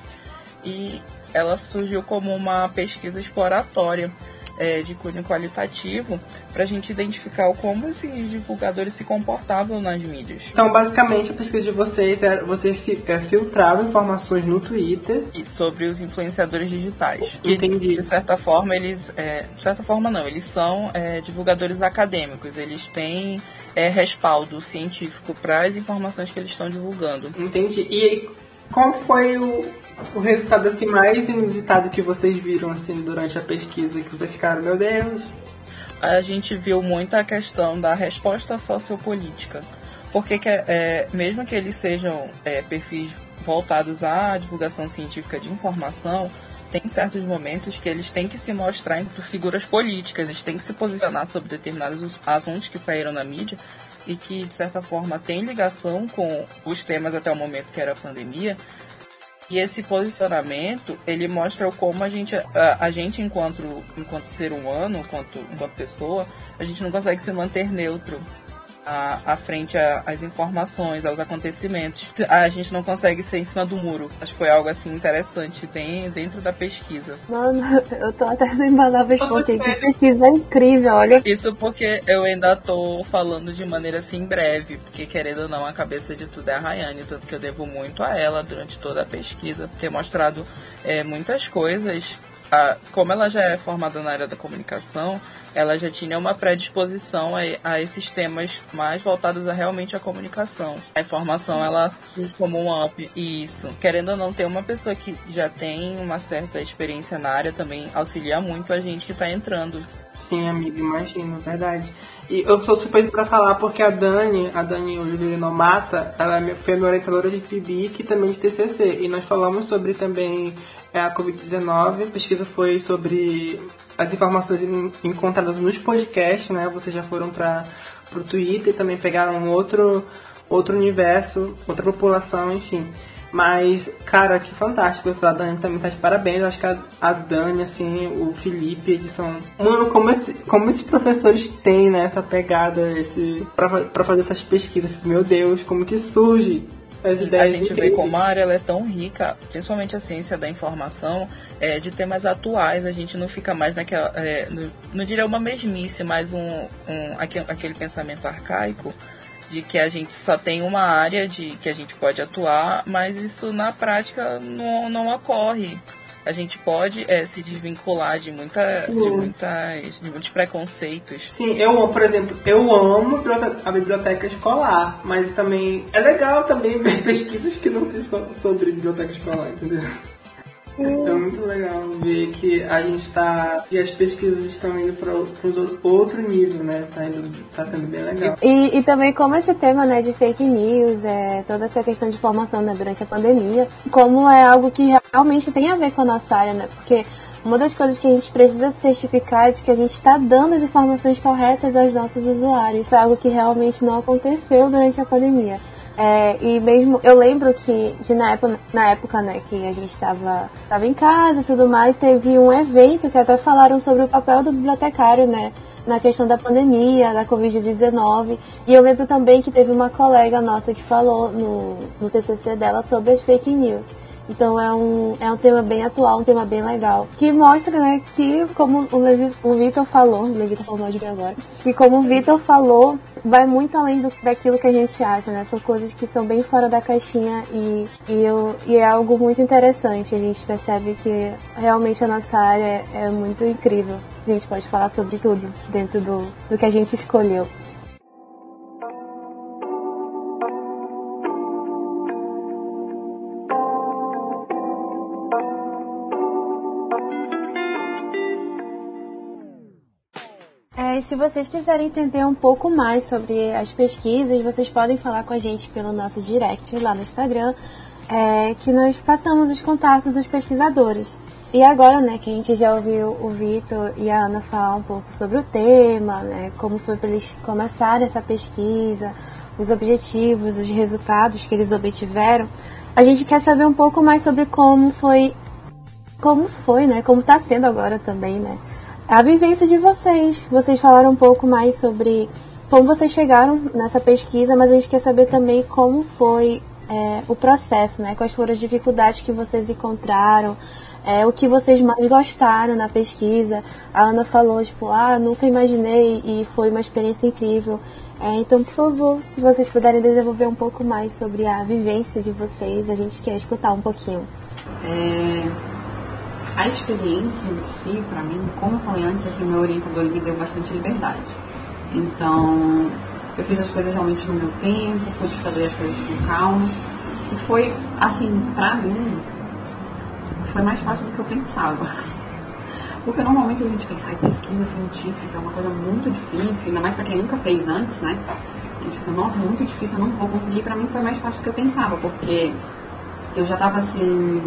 E ela surgiu como uma pesquisa exploratória é, de cunho qualitativo para a gente identificar como esses divulgadores se comportavam nas mídias. Então, basicamente, a pesquisa de vocês é você é, filtrava informações no Twitter e sobre os influenciadores digitais. Entendi. E, de certa forma, eles, é, de certa forma não, eles são é, divulgadores acadêmicos. Eles têm é, respaldo científico para as informações que eles estão divulgando. Entendi. E qual foi o, o resultado assim mais inusitado que vocês viram assim durante a pesquisa que vocês ficaram, meu Deus? A gente viu muito a questão da resposta sociopolítica. Porque que, é, mesmo que eles sejam é, perfis voltados à divulgação científica de informação, tem certos momentos que eles têm que se mostrar enquanto figuras políticas, eles têm que se posicionar sobre determinados assuntos que saíram na mídia e que, de certa forma, tem ligação com os temas até o momento que era a pandemia. E esse posicionamento, ele mostra como a gente, a, a gente enquanto, enquanto ser humano, enquanto, enquanto pessoa, a gente não consegue se manter neutro à, à frente às informações, aos acontecimentos. A gente não consegue ser em cima do muro. Acho que foi algo assim interessante tem, dentro da pesquisa. Mano, <laughs> eu tô até sem palavras porque que pesquisa é incrível, olha. Isso porque eu ainda tô falando de maneira assim breve, porque querendo ou não, a cabeça de tudo é a Rayane, tanto que eu devo muito a ela durante toda a pesquisa, ter mostrado é, muitas coisas a, como ela já é formada na área da comunicação, ela já tinha uma predisposição a, a esses temas mais voltados a realmente a comunicação. A informação, ela surge como um up. E isso, querendo ou não, ter uma pessoa que já tem uma certa experiência na área também auxilia muito a gente que está entrando. Sim, amigo, imagino, verdade. E eu sou suspeito para falar porque a Dani, a Dani Juliano Mata, ela é foi minha orientadora de PIBIC e também de TCC. E nós falamos sobre também é a Covid-19. A pesquisa foi sobre as informações encontradas nos podcasts, né? Vocês já foram para o Twitter, também pegaram outro, outro universo, outra população, enfim. Mas, cara, que fantástico. A Dani também tá de parabéns. Eu acho que a, Dani, assim, o Felipe, eles são. Mano, como, esse, como esses professores têm, né, essa pegada, esse. Pra, pra fazer essas pesquisas. Meu Deus, como que surge Sim, a gente vê como a área é tão rica, principalmente a ciência da informação, é, de temas atuais. A gente não fica mais naquela. É, no, não diria uma mesmice, mas um, um, aquele, aquele pensamento arcaico de que a gente só tem uma área de que a gente pode atuar, mas isso na prática não, não ocorre a gente pode é, se desvincular de, muita, de, muitas, de muitos preconceitos. Sim, eu, por exemplo, eu amo a biblioteca escolar, mas também é legal também <laughs> ver pesquisas que não são sobre biblioteca escolar, entendeu? É muito legal ver que a gente está. e as pesquisas estão indo para outro nível, né? Tá, indo, tá sendo bem legal. E, e também como esse tema né, de fake news, é, toda essa questão de formação né, durante a pandemia, como é algo que realmente tem a ver com a nossa área, né? Porque uma das coisas que a gente precisa certificar é de que a gente está dando as informações corretas aos nossos usuários. Foi algo que realmente não aconteceu durante a pandemia. É, e mesmo eu lembro que, que na, época, na época né, que a gente estava tava em casa e tudo mais, teve um evento que até falaram sobre o papel do bibliotecário, né? Na questão da pandemia, da Covid-19. E eu lembro também que teve uma colega nossa que falou no, no TCC dela sobre as fake news. Então é um, é um tema bem atual, um tema bem legal. Que mostra, né, que como o, o Vitor falou, o Vitor falou mais de mim agora, que como o Vitor falou, vai muito além do, daquilo que a gente acha, né? São coisas que são bem fora da caixinha e, e, eu, e é algo muito interessante. A gente percebe que realmente a nossa área é, é muito incrível. A gente pode falar sobre tudo dentro do, do que a gente escolheu. Se vocês quiserem entender um pouco mais sobre as pesquisas, vocês podem falar com a gente pelo nosso direct lá no Instagram, é, que nós passamos os contatos dos pesquisadores. E agora, né, que a gente já ouviu o Vitor e a Ana falar um pouco sobre o tema, né, como foi para eles começarem essa pesquisa, os objetivos, os resultados que eles obtiveram, a gente quer saber um pouco mais sobre como foi, como foi, né, como está sendo agora também, né, a vivência de vocês. Vocês falaram um pouco mais sobre como vocês chegaram nessa pesquisa, mas a gente quer saber também como foi é, o processo, né? Quais foram as dificuldades que vocês encontraram, é, o que vocês mais gostaram na pesquisa. A Ana falou, tipo, ah, nunca imaginei e foi uma experiência incrível. É, então, por favor, se vocês puderem desenvolver um pouco mais sobre a vivência de vocês, a gente quer escutar um pouquinho. É, a experiência em si, para mim, como falei antes, assim, meu orientador me deu bastante liberdade. Então, eu fiz as coisas realmente no meu tempo, pude fazer as coisas com calma. E foi, assim, pra mim, foi mais fácil do que eu pensava. Porque normalmente a gente pensa, ah, pesquisa científica é uma coisa muito difícil, ainda mais para quem nunca fez antes, né? A gente fica, nossa, muito difícil, eu não vou conseguir. Para mim foi mais fácil do que eu pensava, porque eu já estava assim,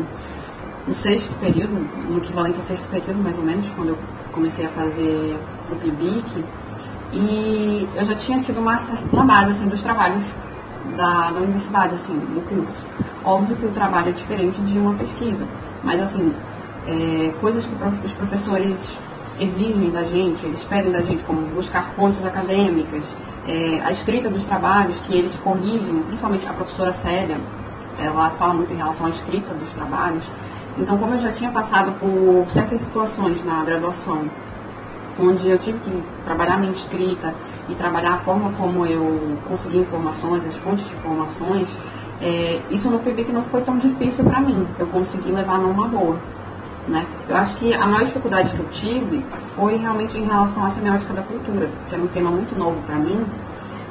no sexto período, no equivalente ao sexto período mais ou menos, quando eu comecei a fazer o PIBIC, e eu já tinha tido uma, uma base assim, dos trabalhos da, da universidade, assim, do curso. Óbvio que o trabalho é diferente de uma pesquisa, mas assim, é, coisas que os professores exigem da gente, eles pedem da gente, como buscar fontes acadêmicas, é, a escrita dos trabalhos que eles corrigem, principalmente a professora Célia, ela fala muito em relação à escrita dos trabalhos. Então, como eu já tinha passado por certas situações na graduação, onde eu tive que trabalhar minha escrita e trabalhar a forma como eu consegui informações, as fontes de informações, é, isso no PIBIC não foi tão difícil para mim. Eu consegui levar numa boa. Né? Eu acho que a maior dificuldade que eu tive foi realmente em relação à semiótica da cultura, que era um tema muito novo para mim.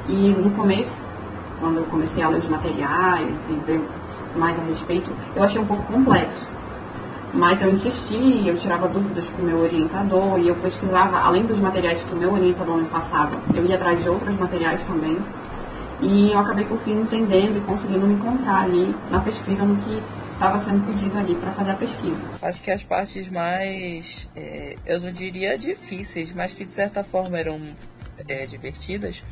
E no começo, quando eu comecei a ler os materiais e ver mais a respeito, eu achei um pouco complexo. Mas eu insisti, eu tirava dúvidas com o meu orientador e eu pesquisava, além dos materiais que o meu orientador me passava, eu ia atrás de outros materiais também. E eu acabei por fim entendendo e conseguindo me encontrar ali na pesquisa no que estava sendo pedido ali para fazer a pesquisa. Acho que as partes mais, é, eu não diria difíceis, mas que de certa forma eram é, divertidas,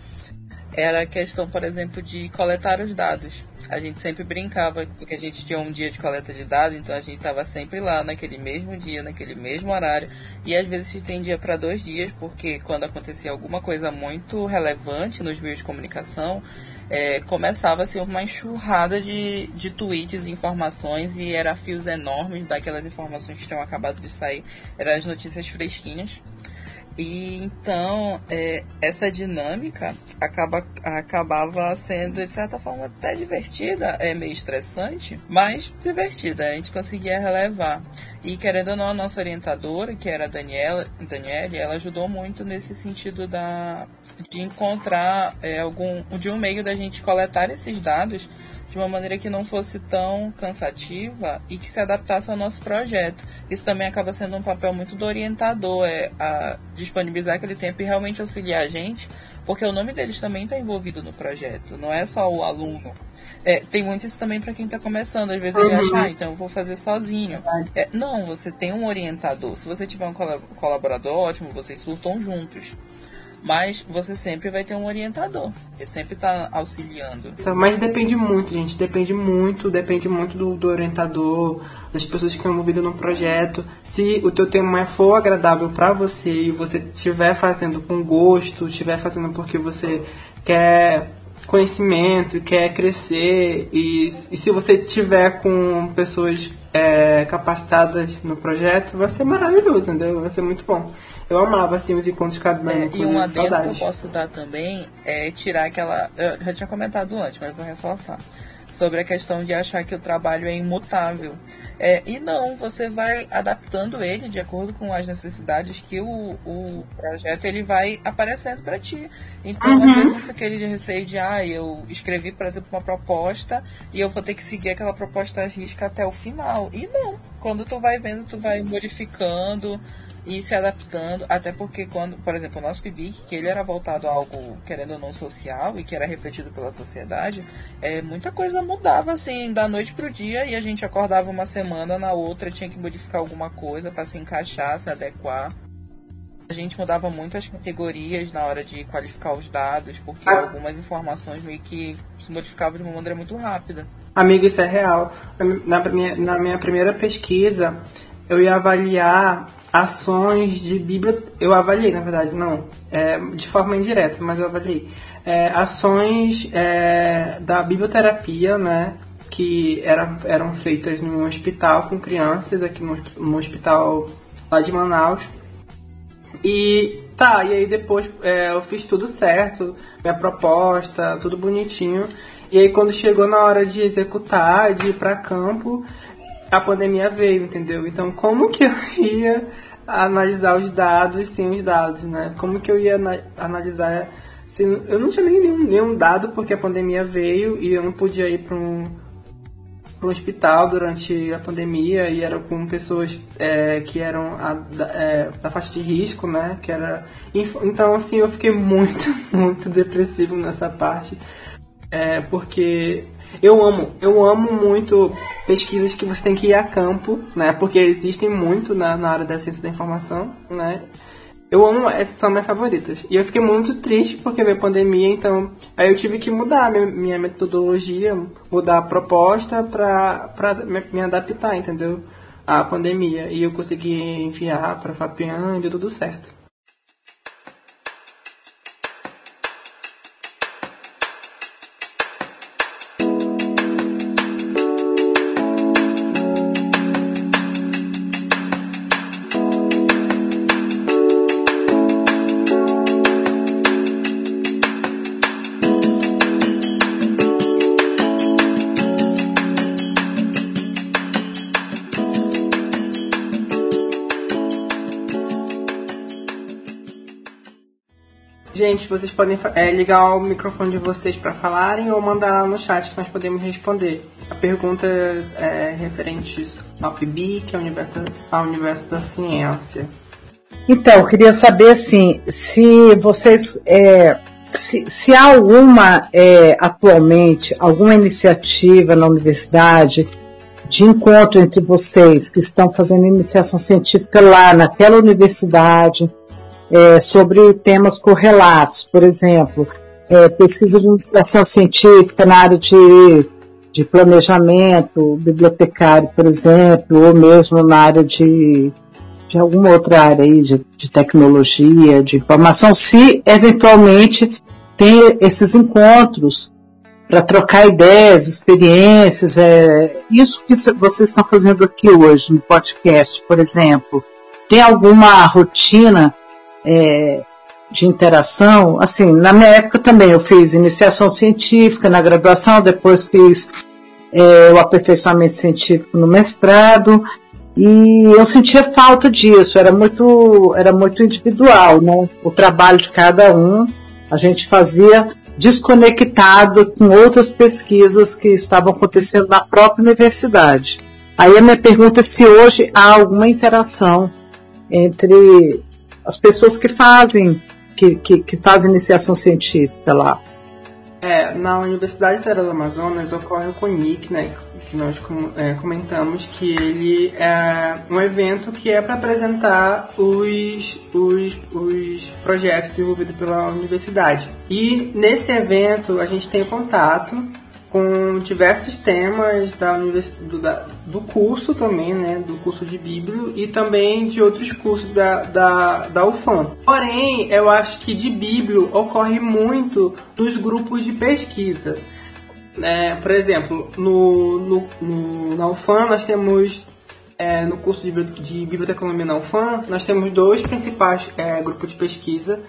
era a questão, por exemplo, de coletar os dados. A gente sempre brincava porque a gente tinha um dia de coleta de dados, então a gente estava sempre lá naquele mesmo dia, naquele mesmo horário, e às vezes se estendia para dois dias, porque quando acontecia alguma coisa muito relevante nos meios de comunicação, é, começava assim, uma enxurrada de, de tweets, informações, e era fios enormes daquelas informações que tinham acabado de sair, eram as notícias fresquinhas. E então é, essa dinâmica acaba, acabava sendo de certa forma até divertida, é meio estressante, mas divertida, a gente conseguia relevar. E querendo ou não, a nossa orientadora, que era a Daniela, Daniele, ela ajudou muito nesse sentido da, de encontrar é, algum de um meio da gente coletar esses dados de uma maneira que não fosse tão cansativa e que se adaptasse ao nosso projeto. Isso também acaba sendo um papel muito do orientador, é a disponibilizar aquele tempo e realmente auxiliar a gente, porque o nome deles também está envolvido no projeto, não é só o aluno. É, tem muito isso também para quem está começando. Às vezes uhum. ele acha, ah, então eu vou fazer sozinho. É, não, você tem um orientador. Se você tiver um colaborador, ótimo, vocês surtam juntos mas você sempre vai ter um orientador. Ele sempre está auxiliando. Mas depende muito, gente. Depende muito, depende muito do, do orientador, das pessoas que estão envolvidas no projeto. Se o teu tema for agradável para você e você estiver fazendo com gosto, estiver fazendo porque você quer conhecimento, quer crescer e, e se você tiver com pessoas é, capacitadas no projeto, vai ser maravilhoso, entendeu? Vai ser muito bom. Eu amava, assim, os encontros acadêmicos. É, e um adendo que eu posso dar também é tirar aquela. Eu já tinha comentado antes, mas vou reforçar. Sobre a questão de achar que o trabalho é imutável. É, e não, você vai adaptando ele de acordo com as necessidades que o, o projeto ele vai aparecendo para ti. Então, uhum. às vezes, aquele receio de, ah, eu escrevi, por exemplo, uma proposta e eu vou ter que seguir aquela proposta risca até o final. E não, quando tu vai vendo, tu vai modificando e se adaptando, até porque quando, por exemplo, o nosso PIBIC, que ele era voltado a algo, querendo ou não, social e que era refletido pela sociedade, é, muita coisa mudava, assim, da noite pro dia e a gente acordava uma semana, na outra tinha que modificar alguma coisa para se encaixar, se adequar. A gente mudava muito as categorias na hora de qualificar os dados, porque ah. algumas informações meio que se modificavam de uma maneira muito rápida. Amigo, isso é real. Na minha, na minha primeira pesquisa, eu ia avaliar ações de Bíblia. Eu avaliei, na verdade, não, é, de forma indireta, mas eu avaliei. É, ações é, da biblioterapia, né? que eram, eram feitas num hospital com crianças, aqui no, no hospital lá de Manaus. E tá, e aí depois é, eu fiz tudo certo, minha proposta, tudo bonitinho. E aí quando chegou na hora de executar, de ir para campo, a pandemia veio, entendeu? Então como que eu <laughs> ia analisar os dados sem os dados, né? Como que eu ia analisar se eu não tinha nem nenhum, nenhum dado porque a pandemia veio e eu não podia ir para um para um hospital durante a pandemia e era com pessoas é, que eram a, da, é, da faixa de risco, né? Que era então assim eu fiquei muito <laughs> muito depressivo nessa parte é, porque eu amo eu amo muito pesquisas que você tem que ir a campo, né? Porque existem muito na, na área da ciência da informação, né? Eu amo, essas são minhas favoritas. E eu fiquei muito triste porque veio a pandemia, então aí eu tive que mudar minha, minha metodologia, mudar a proposta pra, pra me, adaptar, entendeu? À pandemia. E eu consegui enviar pra Fapian e deu tudo certo. Gente, vocês podem é, ligar o microfone de vocês para falarem ou mandar no chat que nós podemos responder. A perguntas é, referentes ao PIB, que é o universo, ao universo da ciência. Então, eu queria saber assim, se vocês. É, se, se, há alguma, é, atualmente, alguma iniciativa na universidade de encontro entre vocês que estão fazendo iniciação científica lá naquela universidade, é, sobre temas correlatos, por exemplo, é, pesquisa de investigação científica na área de, de planejamento bibliotecário, por exemplo, ou mesmo na área de, de alguma outra área aí, de, de tecnologia, de informação, se eventualmente tem esses encontros para trocar ideias, experiências, é, isso que vocês estão fazendo aqui hoje no podcast, por exemplo, tem alguma rotina é, de interação, assim, na minha época também eu fiz iniciação científica na graduação, depois fiz é, o aperfeiçoamento científico no mestrado e eu sentia falta disso, era muito, era muito individual, né? O trabalho de cada um a gente fazia desconectado com outras pesquisas que estavam acontecendo na própria universidade. Aí a minha pergunta é se hoje há alguma interação entre as pessoas que fazem, que, que, que fazem iniciação científica lá. É, na Universidade Federal do Amazonas ocorre o CONIC, né, que nós é, comentamos, que ele é um evento que é para apresentar os, os, os projetos desenvolvidos pela universidade. E nesse evento a gente tem contato com diversos temas da do, da, do curso também, né, do curso de Bíblia e também de outros cursos da, da, da UFAM. Porém, eu acho que de Bíblia ocorre muito nos grupos de pesquisa. É, por exemplo, no, no, no, na UFAM nós temos é, no curso de, de biblioteconomia na UFAM, nós temos dois principais é, grupos de pesquisa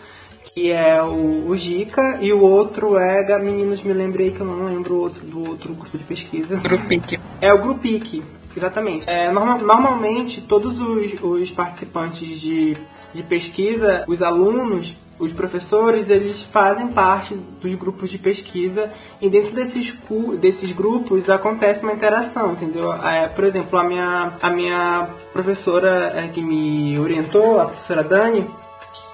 que é o, o Gica, e o outro é, meninos, me lembrei que eu não lembro o outro, do outro grupo de pesquisa. Grupic. É o Grupic, exatamente. É, norma, normalmente, todos os, os participantes de, de pesquisa, os alunos, os professores, eles fazem parte dos grupos de pesquisa e dentro desses, desses grupos acontece uma interação, entendeu? É, por exemplo, a minha, a minha professora é, que me orientou, a professora Dani,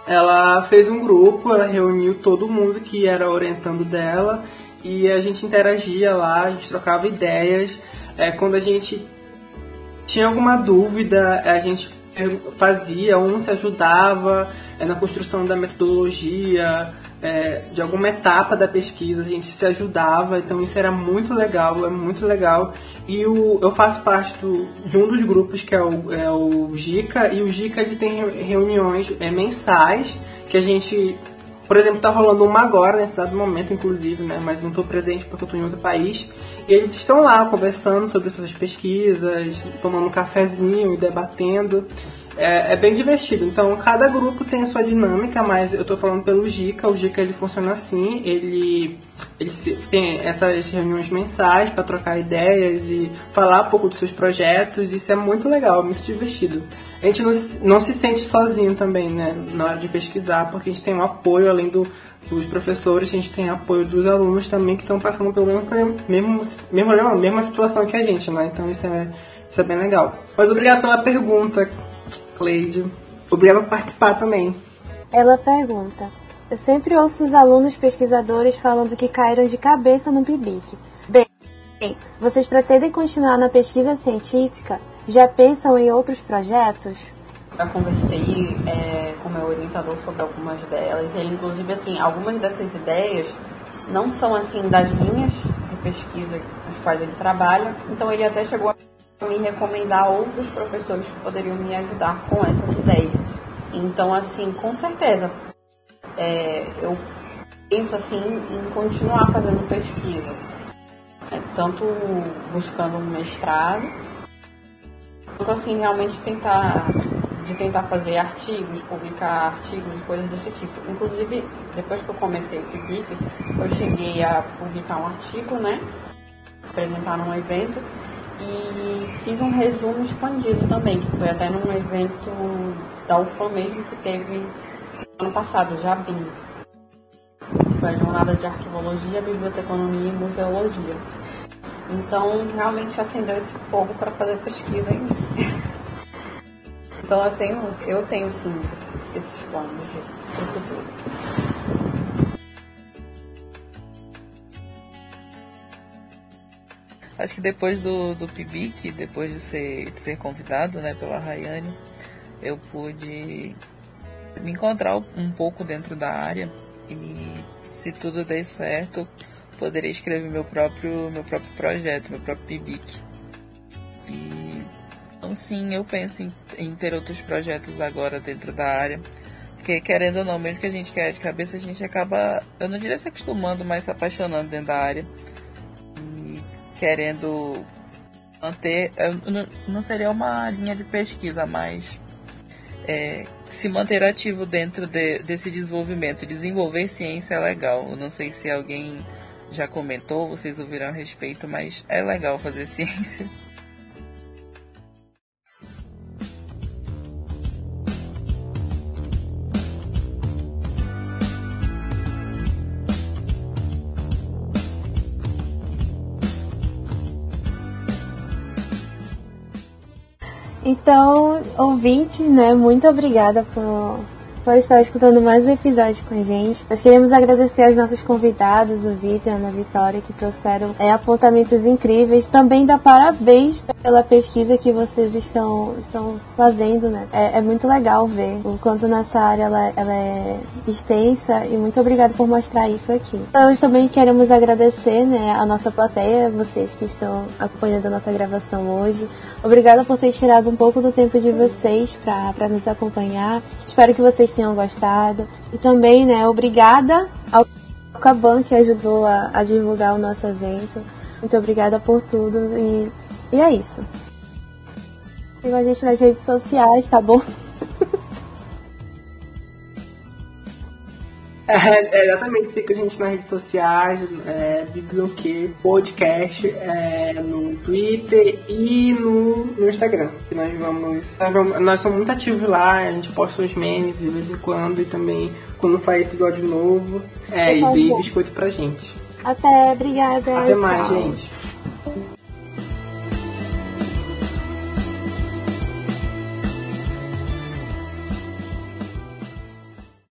ela fez um grupo, ela reuniu todo mundo que era orientando dela e a gente interagia lá, a gente trocava ideias. É, quando a gente tinha alguma dúvida, a gente fazia, um se ajudava é, na construção da metodologia, é, de alguma etapa da pesquisa, a gente se ajudava, então isso era muito legal, é muito legal. E o, eu faço parte do, de um dos grupos que é o, é o GICA, e o GICA ele tem reuniões é, mensais que a gente. Por exemplo, tá rolando uma agora, nesse exato momento, inclusive, né? Mas não estou presente porque eu estou em outro país. eles estão lá conversando sobre suas pesquisas, tomando um cafezinho e debatendo. É, é, bem divertido. Então, cada grupo tem a sua dinâmica, mas eu estou falando pelo Gica. O Gica ele funciona assim, ele, ele tem essas reuniões mensais para trocar ideias e falar um pouco dos seus projetos. Isso é muito legal, muito divertido. A gente não, não se sente sozinho também, né, na hora de pesquisar, porque a gente tem um apoio além do, dos professores, a gente tem apoio dos alunos também que estão passando pelo mesmo, mesmo, mesmo, mesma situação que a gente, né? Então isso é, isso é bem legal. Mas obrigado pela pergunta, Cleide. Obrigado por participar também. Ela pergunta: Eu sempre ouço os alunos pesquisadores falando que caíram de cabeça no PIBIC. Bem, vocês pretendem continuar na pesquisa científica? Já pensam em outros projetos? Já conversei é, com meu orientador sobre algumas delas. Ele, inclusive, assim, algumas dessas ideias não são assim das linhas de pesquisa nas quais ele trabalha. Então ele até chegou a me recomendar outros professores que poderiam me ajudar com essas ideias. Então, assim, com certeza, é, eu penso assim em continuar fazendo pesquisa, é, tanto buscando um mestrado, quanto assim realmente tentar de tentar fazer artigos, publicar artigos, coisas desse tipo. Inclusive, depois que eu comecei o PIBIC, eu cheguei a publicar um artigo, né? Apresentar num evento e fiz um resumo expandido também, que foi até num evento da UFAM mesmo que teve ano passado, Jabim. Foi a jornada de arquivologia, biblioteconomia e museologia. Então realmente acendeu esse fogo para fazer pesquisa em <laughs> Então eu tenho, eu tenho sim esses planos para o futuro. Acho que depois do, do PIBIC, depois de ser, de ser convidado né, pela Rayane, eu pude me encontrar um pouco dentro da área e se tudo der certo, poderia escrever meu próprio, meu próprio projeto, meu próprio PIBIC. E então sim, eu penso em, em ter outros projetos agora dentro da área. Porque querendo ou não, mesmo que a gente quer de cabeça, a gente acaba, eu não diria se acostumando, mas se apaixonando dentro da área querendo manter. Não seria uma linha de pesquisa, mas é, se manter ativo dentro de, desse desenvolvimento. Desenvolver ciência é legal. Eu não sei se alguém já comentou, vocês ouviram a respeito, mas é legal fazer <laughs> ciência. Então, ouvintes, né, muito obrigada por por estar escutando mais um episódio com a gente. Nós queremos agradecer aos nossos convidados, o Vitor e a Ana Vitória, que trouxeram é, apontamentos incríveis. Também dá parabéns pela pesquisa que vocês estão, estão fazendo, né? É, é muito legal ver o quanto nossa área ela, ela é extensa e muito obrigada por mostrar isso aqui. Nós também queremos agradecer né, a nossa plateia, vocês que estão acompanhando a nossa gravação hoje. Obrigada por ter tirado um pouco do tempo de vocês para nos acompanhar. Espero que vocês tenham gostado. E também, né, obrigada ao Caban que ajudou a, a, divulgar o nosso evento. Muito obrigada por tudo e, e é isso. Siga a gente nas redes sociais, tá bom? É, é, exatamente, siga a gente nas redes sociais, é, Biblioque Podcast, é, no Twitter e no, no Instagram. Nós vamos. Sabe, nós somos muito ativos lá, a gente posta os memes de vez em quando e também quando sair episódio novo. É, e dê biscoito pra gente. Até, obrigada. Até mais, gente.